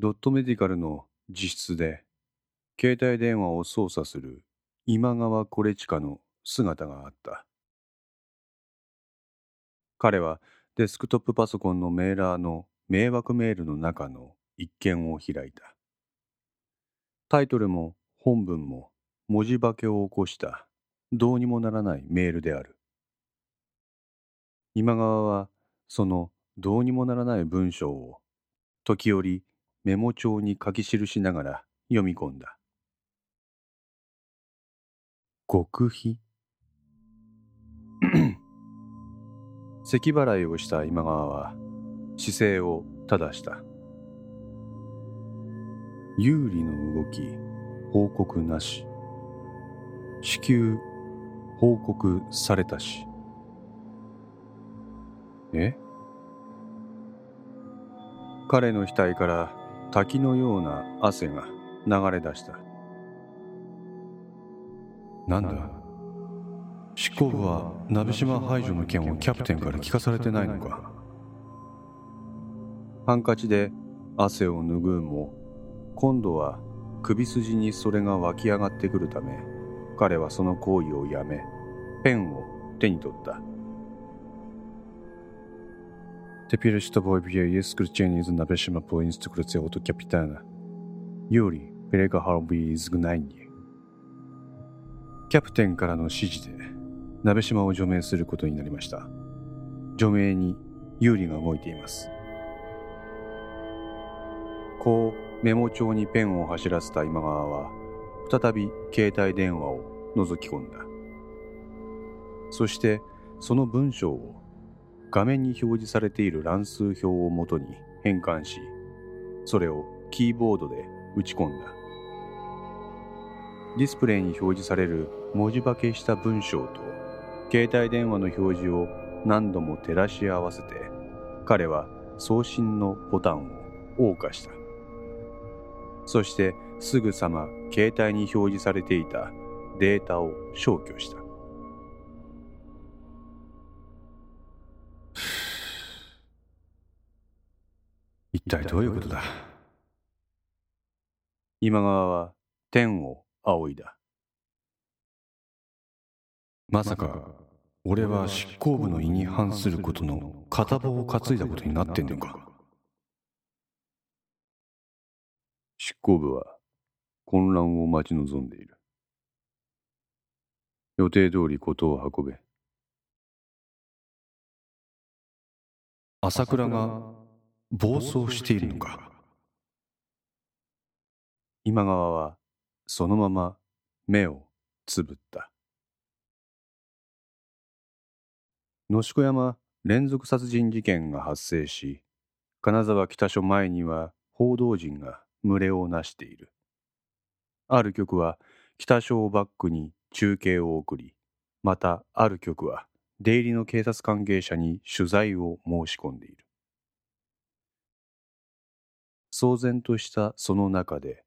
ドットメディカルの自室で携帯電話を操作する今川コレチカの姿があった。彼はデスクトップパソコンのメーラーの迷惑メールの中の一件を開いた。タイトルも本文も文字化けを起こした。どうにもならないメールである。今川はそのどうにもならない文章を時折メモ帳に書き記しながら読み込んだ。極秘。咳払いをした今川は姿勢を正した。有利の動き報告なし。至急報告されたし。え？彼の額から滝のような汗が流れ出した。なんだ？執行部は鍋島排除の件をキャプテンから聞かされてないのか？ハンカチで汗を拭うも今度は首筋にそれが湧き上がってくるため彼はその行為をやめペンを手に取った Теперь с тобой есть исключение из нашего по инструкции от капитана. Юрий, перегорал бы изгнание. キャプテンからの指示で鍋島を除名することになりました除名に有利が動いていますこうメモ帳にペンを走らせた今川は再び携帯電話を覗き込んだそしてその文章を 画面に表示されている乱数表をもとに変換しそれをキーボードで打ち込んだ。ディスプレイに表示される文字化けした文章と携帯電話の表示を何度も照らし合わせて彼は送信のボタンを謳歌した。そしてすぐさま携帯に表示されていたデータを消去した。一体どういうことだ？今川は天を仰いだ。まさか俺は執行部の意に反することの片棒を担いだことになってんのか？執行部は混乱を待ち望んでいる。予定通り事を運べ朝倉が暴走しているのか？今川はそのまま目をつぶった。野宿山連続殺人事件が発生し金沢北署前には報道陣が群れをなしている。ある局は北署をバックに中継を送りまたある局は出入りの警察関係者に取材を申し込んでいる騒然としたその中で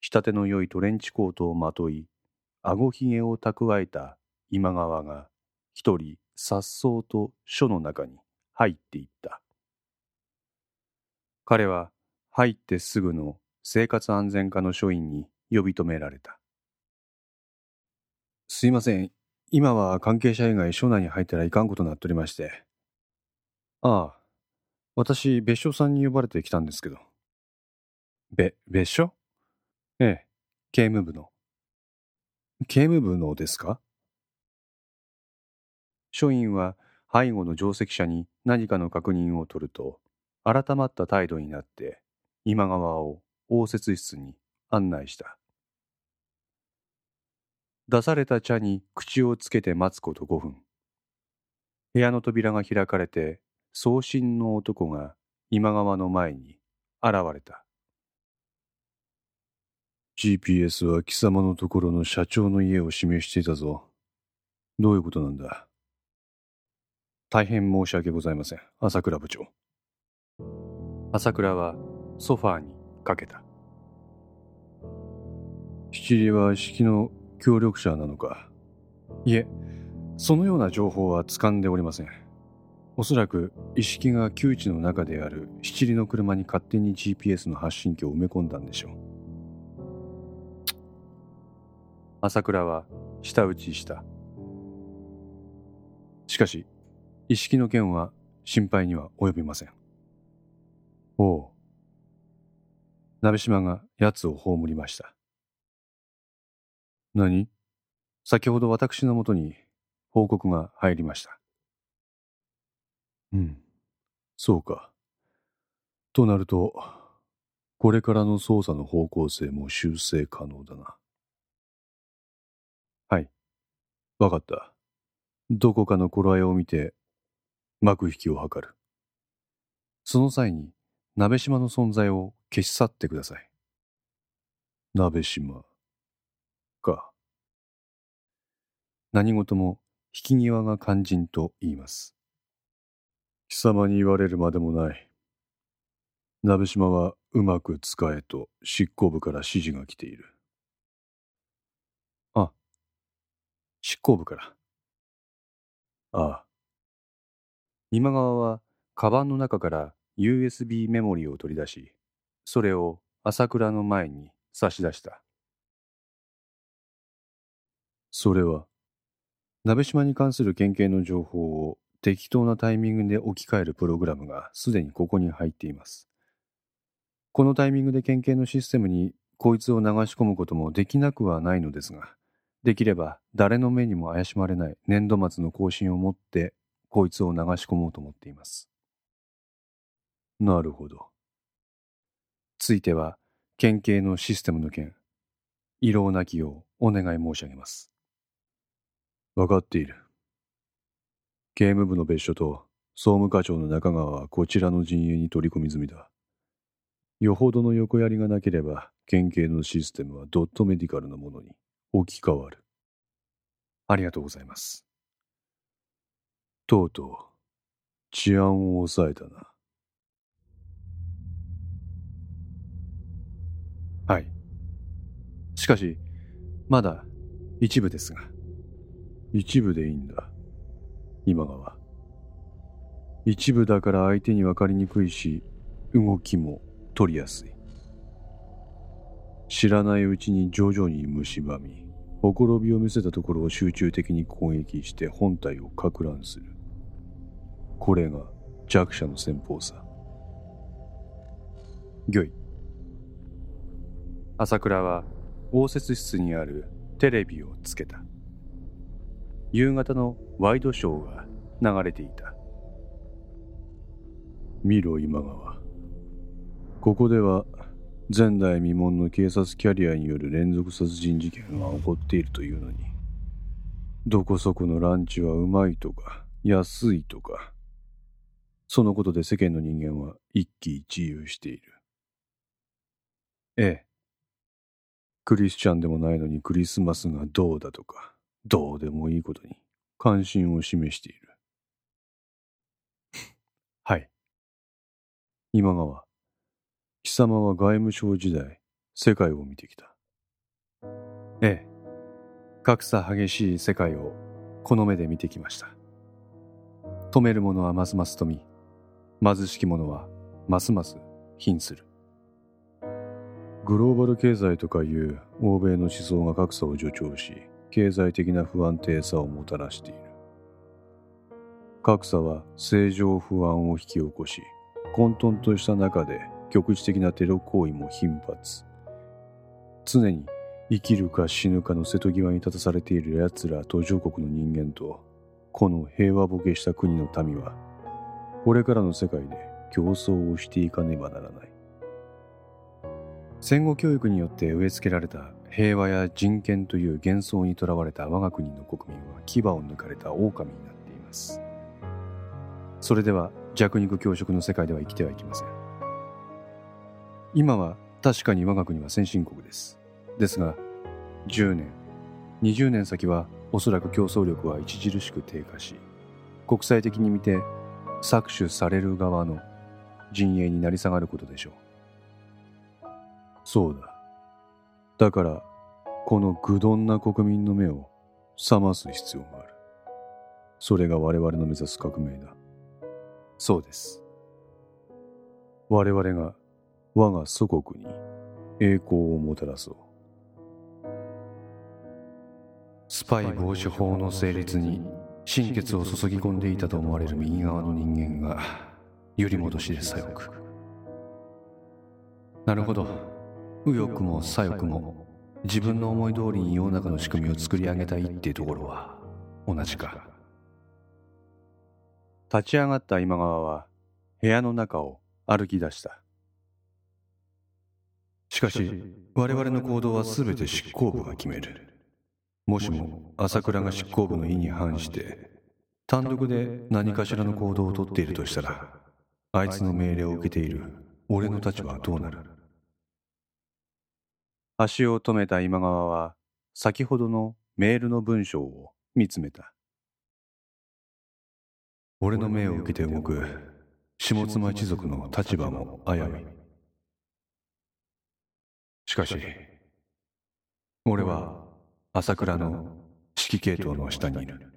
仕立ての良いトレンチコートをまといあごひげを蓄えた今川が一人さっそうと書の中に入っていった彼は入ってすぐの生活安全課の署員に呼び止められたすいません今は関係者以外署内に入ったらいかんことになっておりましてああ私別所さんに呼ばれてきたんですけどべ別所？ええ、刑務部の。刑務部のですか？署員は背後の上席者に何かの確認を取ると、改まった態度になって今川を応接室に案内した。出された茶に口をつけて待つこと5分。部屋の扉が開かれて、送信の男が今川の前に現れた。GPS は貴様のところの社長の家を示していたぞ。どういうことなんだ？大変申し訳ございません、朝倉部長。朝倉はソファーにかけた。七里は式の協力者なのか？いえ、そのような情報は掴んでおりません。おそらく意識が窮地の中である七里の車に勝手に GPS の発信機を埋め込んだんでしょう。朝倉は舌打ちした。しかし意識の件は心配には及びません。おう。鍋島が奴を葬りました。何？先ほど私のもとに報告が入りましたうん、そうか。となると、これからの捜査の方向性も修正可能だな。はい。わかった。どこかの頃合いを見て、幕引きを図る。その際に、鍋島の存在を消し去ってください。鍋島か。何事も引き際が肝心と言います。貴様に言われるまでもない。鍋島はうまく使えと執行部から指示が来ている。あ、執行部から。ああ。今川はカバンの中から USB メモリーを取り出し、それを朝倉の前に差し出した。それは、鍋島に関する県警の情報を適当なタイミングで置き換えるプログラムがすでにここに入っています。このタイミングで県警のシステムにこいつを流し込むこともできなくはないのですが、できれば誰の目にも怪しまれない年度末の更新をもってこいつを流し込もうと思っています。なるほど。ついては県警のシステムの件、異論なきようお願い申し上げます。わかっている。警務部の別所と総務課長の中川はこちらの陣営に取り込み済みだ。よほどの横やりがなければ、県警のシステムはドットメディカルのものに置き換わる。ありがとうございます。とうとう、治安を抑えたな。はい。しかし、まだ一部ですが。一部でいいんだ。今川。一部だから相手に分かりにくいし動きも取りやすい。知らないうちに徐々に蝕みほころびを見せたところを集中的に攻撃して本体をか乱する。これが弱者の戦法さ。御意。朝倉は応接室にあるテレビをつけた。夕方のワイドショーが流れていた。見ろ今川。ここでは前代未聞の警察キャリアによる連続殺人事件が起こっているというのに。どこそこのランチはうまいとか安いとか。そのことで世間の人間は一喜一憂している。ええ。クリスチャンでもないのにクリスマスがどうだとか。どうでもいいことに関心を示している。はい。今川、貴様は外務省時代、世界を見てきた。ええ。格差激しい世界をこの目で見てきました。止める者はますます富み、貧しき者はますます貧する。グローバル経済とかいう欧米の思想が格差を助長し、経済的な不安定さをもたらしている。格差は正常不安を引き起こし混沌とした中で局地的なテロ行為も頻発。常に生きるか死ぬかの瀬戸際に立たされている奴ら途上国の人間とこの平和ボケした国の民はこれからの世界で競争をしていかねばならない。戦後教育によって植え付けられた平和や人権という幻想にとらわれた我が国の国民は牙を抜かれた狼になっています。それでは弱肉強食の世界では生きてはいけません。今は確かに我が国は先進国です。ですが10年20年先はおそらく競争力は著しく低下し国際的に見て搾取される側の陣営になり下がることでしょう。そうだ。だから、この愚鈍な国民の目を覚ます必要がある。それが我々の目指す革命だ。そうです我々が我が祖国に栄光をもたらそうスパイ防止法の成立に心血を注ぎ込んでいたと思われる右側の人間が揺り戻しで左翼なるほど右翼も左翼も自分の思い通りに世の中の仕組みを作り上げたいっていうところは同じか。立ち上がった今川は部屋の中を歩き出した。しかし我々の行動は全て執行部が決める。もしも朝倉が執行部の意に反して単独で何かしらの行動をとっているとしたらあいつの命令を受けている俺の立場はどうなる？足を止めた今川は先ほどのメールの文章を見つめた。俺の命を受けて動く下妻一族の立場も危うい。しかし俺は朝倉の指揮系統の下にいる。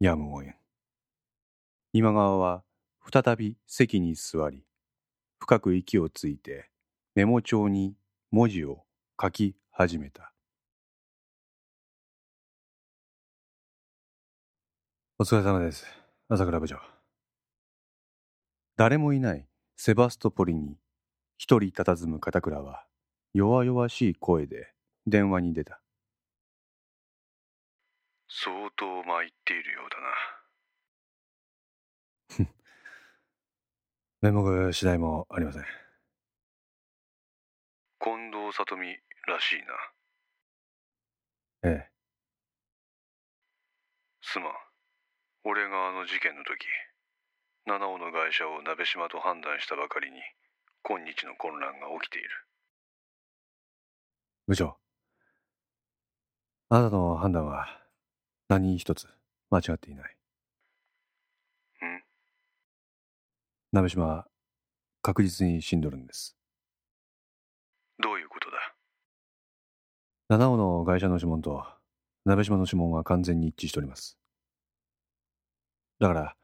やむをえん。今川は再び席に座り深く息をついてメモ帳に文字を書き始めた。お疲れ様です。朝倉部長。誰もいないセバストポリに一人佇む片倉は弱々しい声で電話に出た。相当参っているようだな。面目次第もありません。近藤里美らしいな。ええ。すまん。俺があの事件の時七尾の会社を鍋島と判断したばかりに今日の混乱が起きている。部長。あなたの判断は何一つ間違っていない。ん鍋島は確実に死んどるんです。どういうことだ？七尾の会社の指紋と鍋島の指紋は完全に一致しております。だから、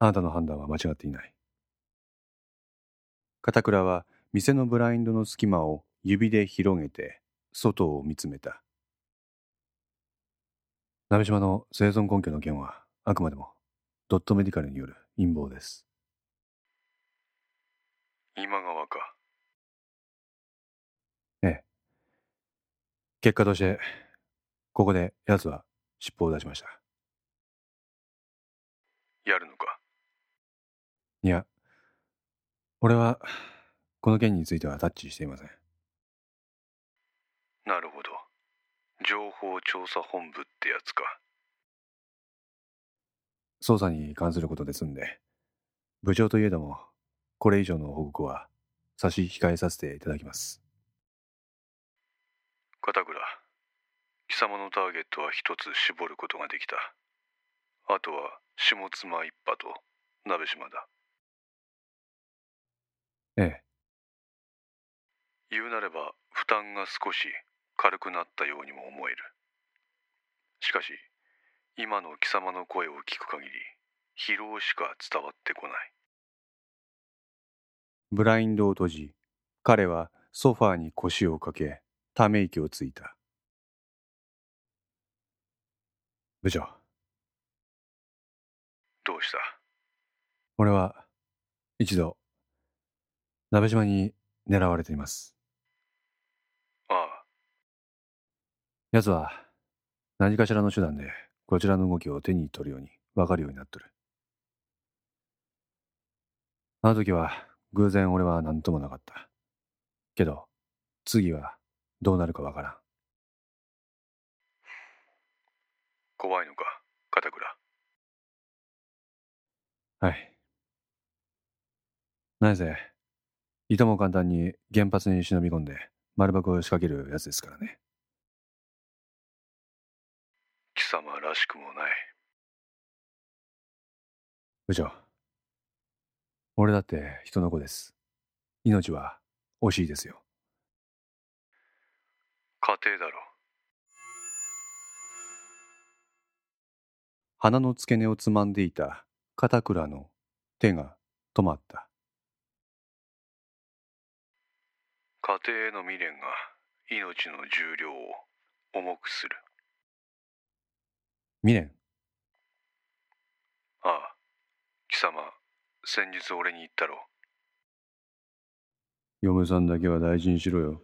あなたの判断は間違っていない。片倉は店のブラインドの隙間を指で広げて外を見つめた。鍋島の生存根拠の件はあくまでもドットメディカルによる陰謀です今川か。ええ。結果としてここで奴は尻尾を出しました。やるのか？いや俺はこの件についてはタッチしていません。なるほど。情報調査本部ってやつか。捜査に関することですんで部長といえどもこれ以上の報告は差し控えさせていただきます。片倉貴様のターゲットは一つ絞ることができた。あとは下妻一派と鍋島だ。ええ。言うなれば負担が少し軽くなったようにも思える。しかし今の貴様の声を聞く限り疲労しか伝わってこないブラインドを閉じ彼はソファーに腰をかけため息をついた。部長。どうした？俺は一度鍋島に狙われています。ああ。奴は何かしらの手段でこちらの動きを手に取るように分かるようになっとる。あの時は偶然俺は何ともなかった。けど次はどうなるか分からん。怖いのか、片倉。はい。なぜ、いとも簡単に原発に忍び込んで丸爆を仕掛けるやつですからね。貴様らしくもない部長俺だって人の子です。命は惜しいですよ。家庭だろ。鼻の付け根をつまんでいた片倉の手が止まった。家庭への未練が命の重量を重くする。未練？ああ。貴様先日俺に言ったろ。嫁さんだけは大事にしろよ。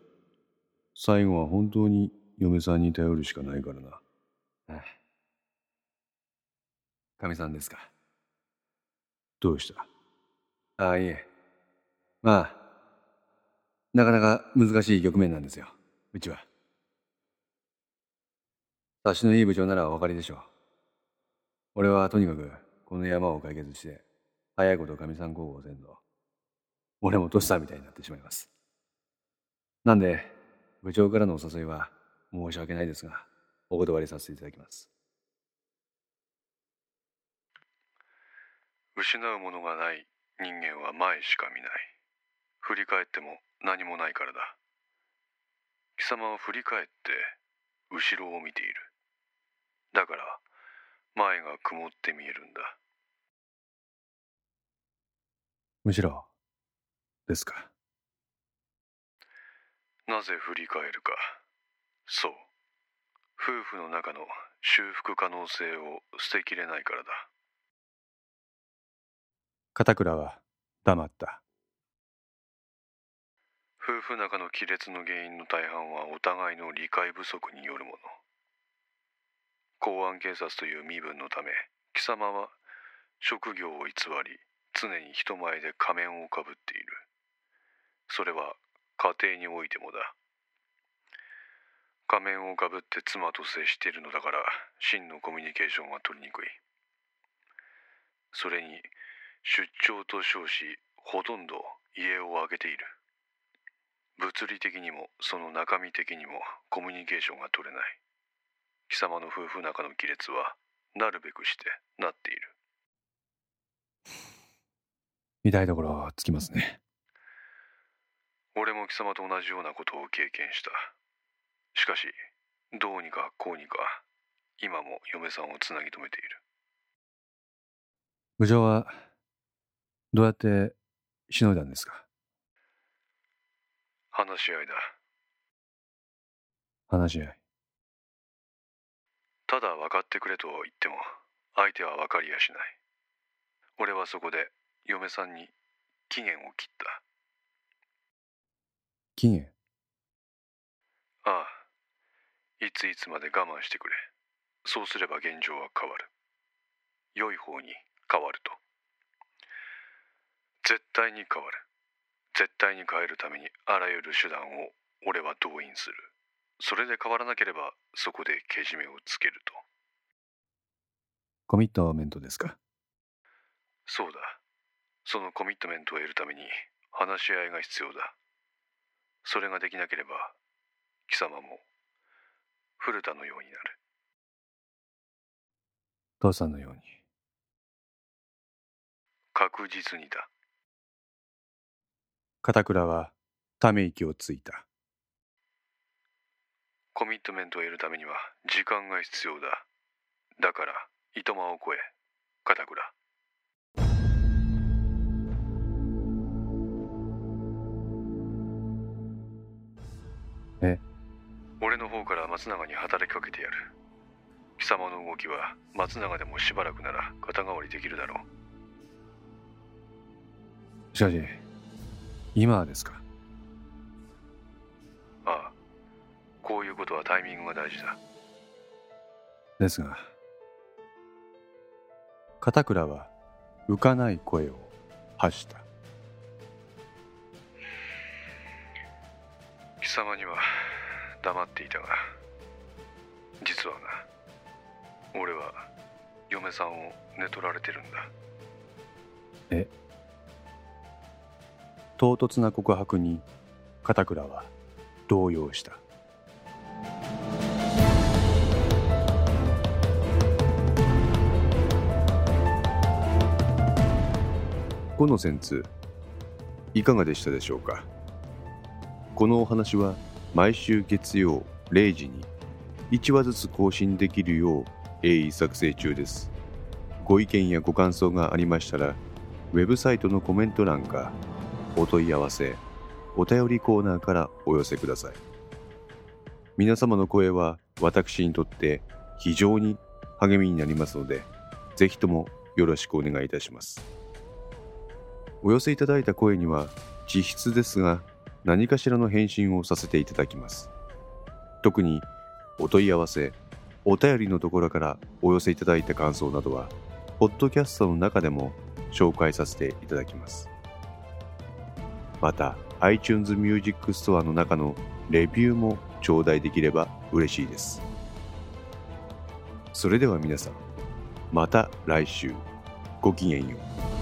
最後は本当に嫁さんに頼るしかないからな。ああかみさんですか？どうした？ああいえ。まあなかなか難しい局面なんですよ。うちは。察しのいい部長ならお分かりでしょう。俺はとにかくこの山を解決して早いことかみさん候補せんと俺もトシさんみたいになってしまいます。なんで部長からのお誘いは申し訳ないですがお断りさせていただきます。失うものがない人間は前しか見ない。振り返っても何もないからだ。貴様は振り返って後ろを見ている。だから前が曇って見えるんだ。むしろですか？なぜ振り返るか。そう。夫婦の中の修復可能性を捨てきれないからだ。片倉は黙った。夫婦仲の亀裂の原因の大半はお互いの理解不足によるもの。公安警察という身分のため貴様は職業を偽り常に人前で仮面をかぶっている。それは家庭においてもだ。仮面をかぶって妻と接しているのだから真のコミュニケーションは取りにくい。それに出張と称しほとんど家を空けている。物理的にもその中身的にもコミュニケーションが取れない。貴様の夫婦仲の亀裂はなるべくしてなっている。痛いところつきますね。俺も貴様と同じようなことを経験した。しかしどうにかこうにか今も嫁さんをつなぎ止めている。部長はどうやってしのいだんですか？話し合いだ。話し合い。ただ分かってくれと言っても相手は分かりやしない。俺はそこで嫁さんに期限を切った。期限？ああ。いついつまで我慢してくれ。そうすれば現状は変わる。良い方に変わると。絶対に変わる。絶対に変えるためにあらゆる手段を俺は動員する。それで変わらなければそこでけじめをつけると。コミットメントですか？そうだそのコミットメントを得るために話し合いが必要だ。それができなければ貴様も古田のようになる。父さんのように。確実にだ。片倉はため息をついた。コミットメントを得るためには時間が必要だ。だから糸間を越え片倉え俺の方から松永に働きかけてやる。貴様の動きは松永でもしばらくなら肩代わりできるだろしかし今ですか？うああ。こういうことはタイミングが大事だ。ですが片倉は浮かない声を発した。貴様には黙っていたが実はな俺は嫁さんを寝取られてるんだ。え？唐突な告白に片倉は動揺した。この戦通いかがでしたでしょうか？このお話は毎週月曜0時に1話ずつ更新できるよう鋭意作成中ですご意見やご感想がありましたら、ウェブサイトのコメント欄か、お問い合わせ、お便りコーナーからお寄せください。皆様の声は私にとって非常に励みになりますので、ぜひともよろしくお願いいたします。お寄せいただいた声には、実質ですが、何かしらの返信をさせていただきます。特に、お問い合わせ、お便りのところからお寄せいただいた感想などは、ポッドキャストの中でも紹介させていただきます。また、iTunes Music Store の中のレビューも頂戴できれば嬉しいです。それでは皆さん、また来週、ごきげんよう。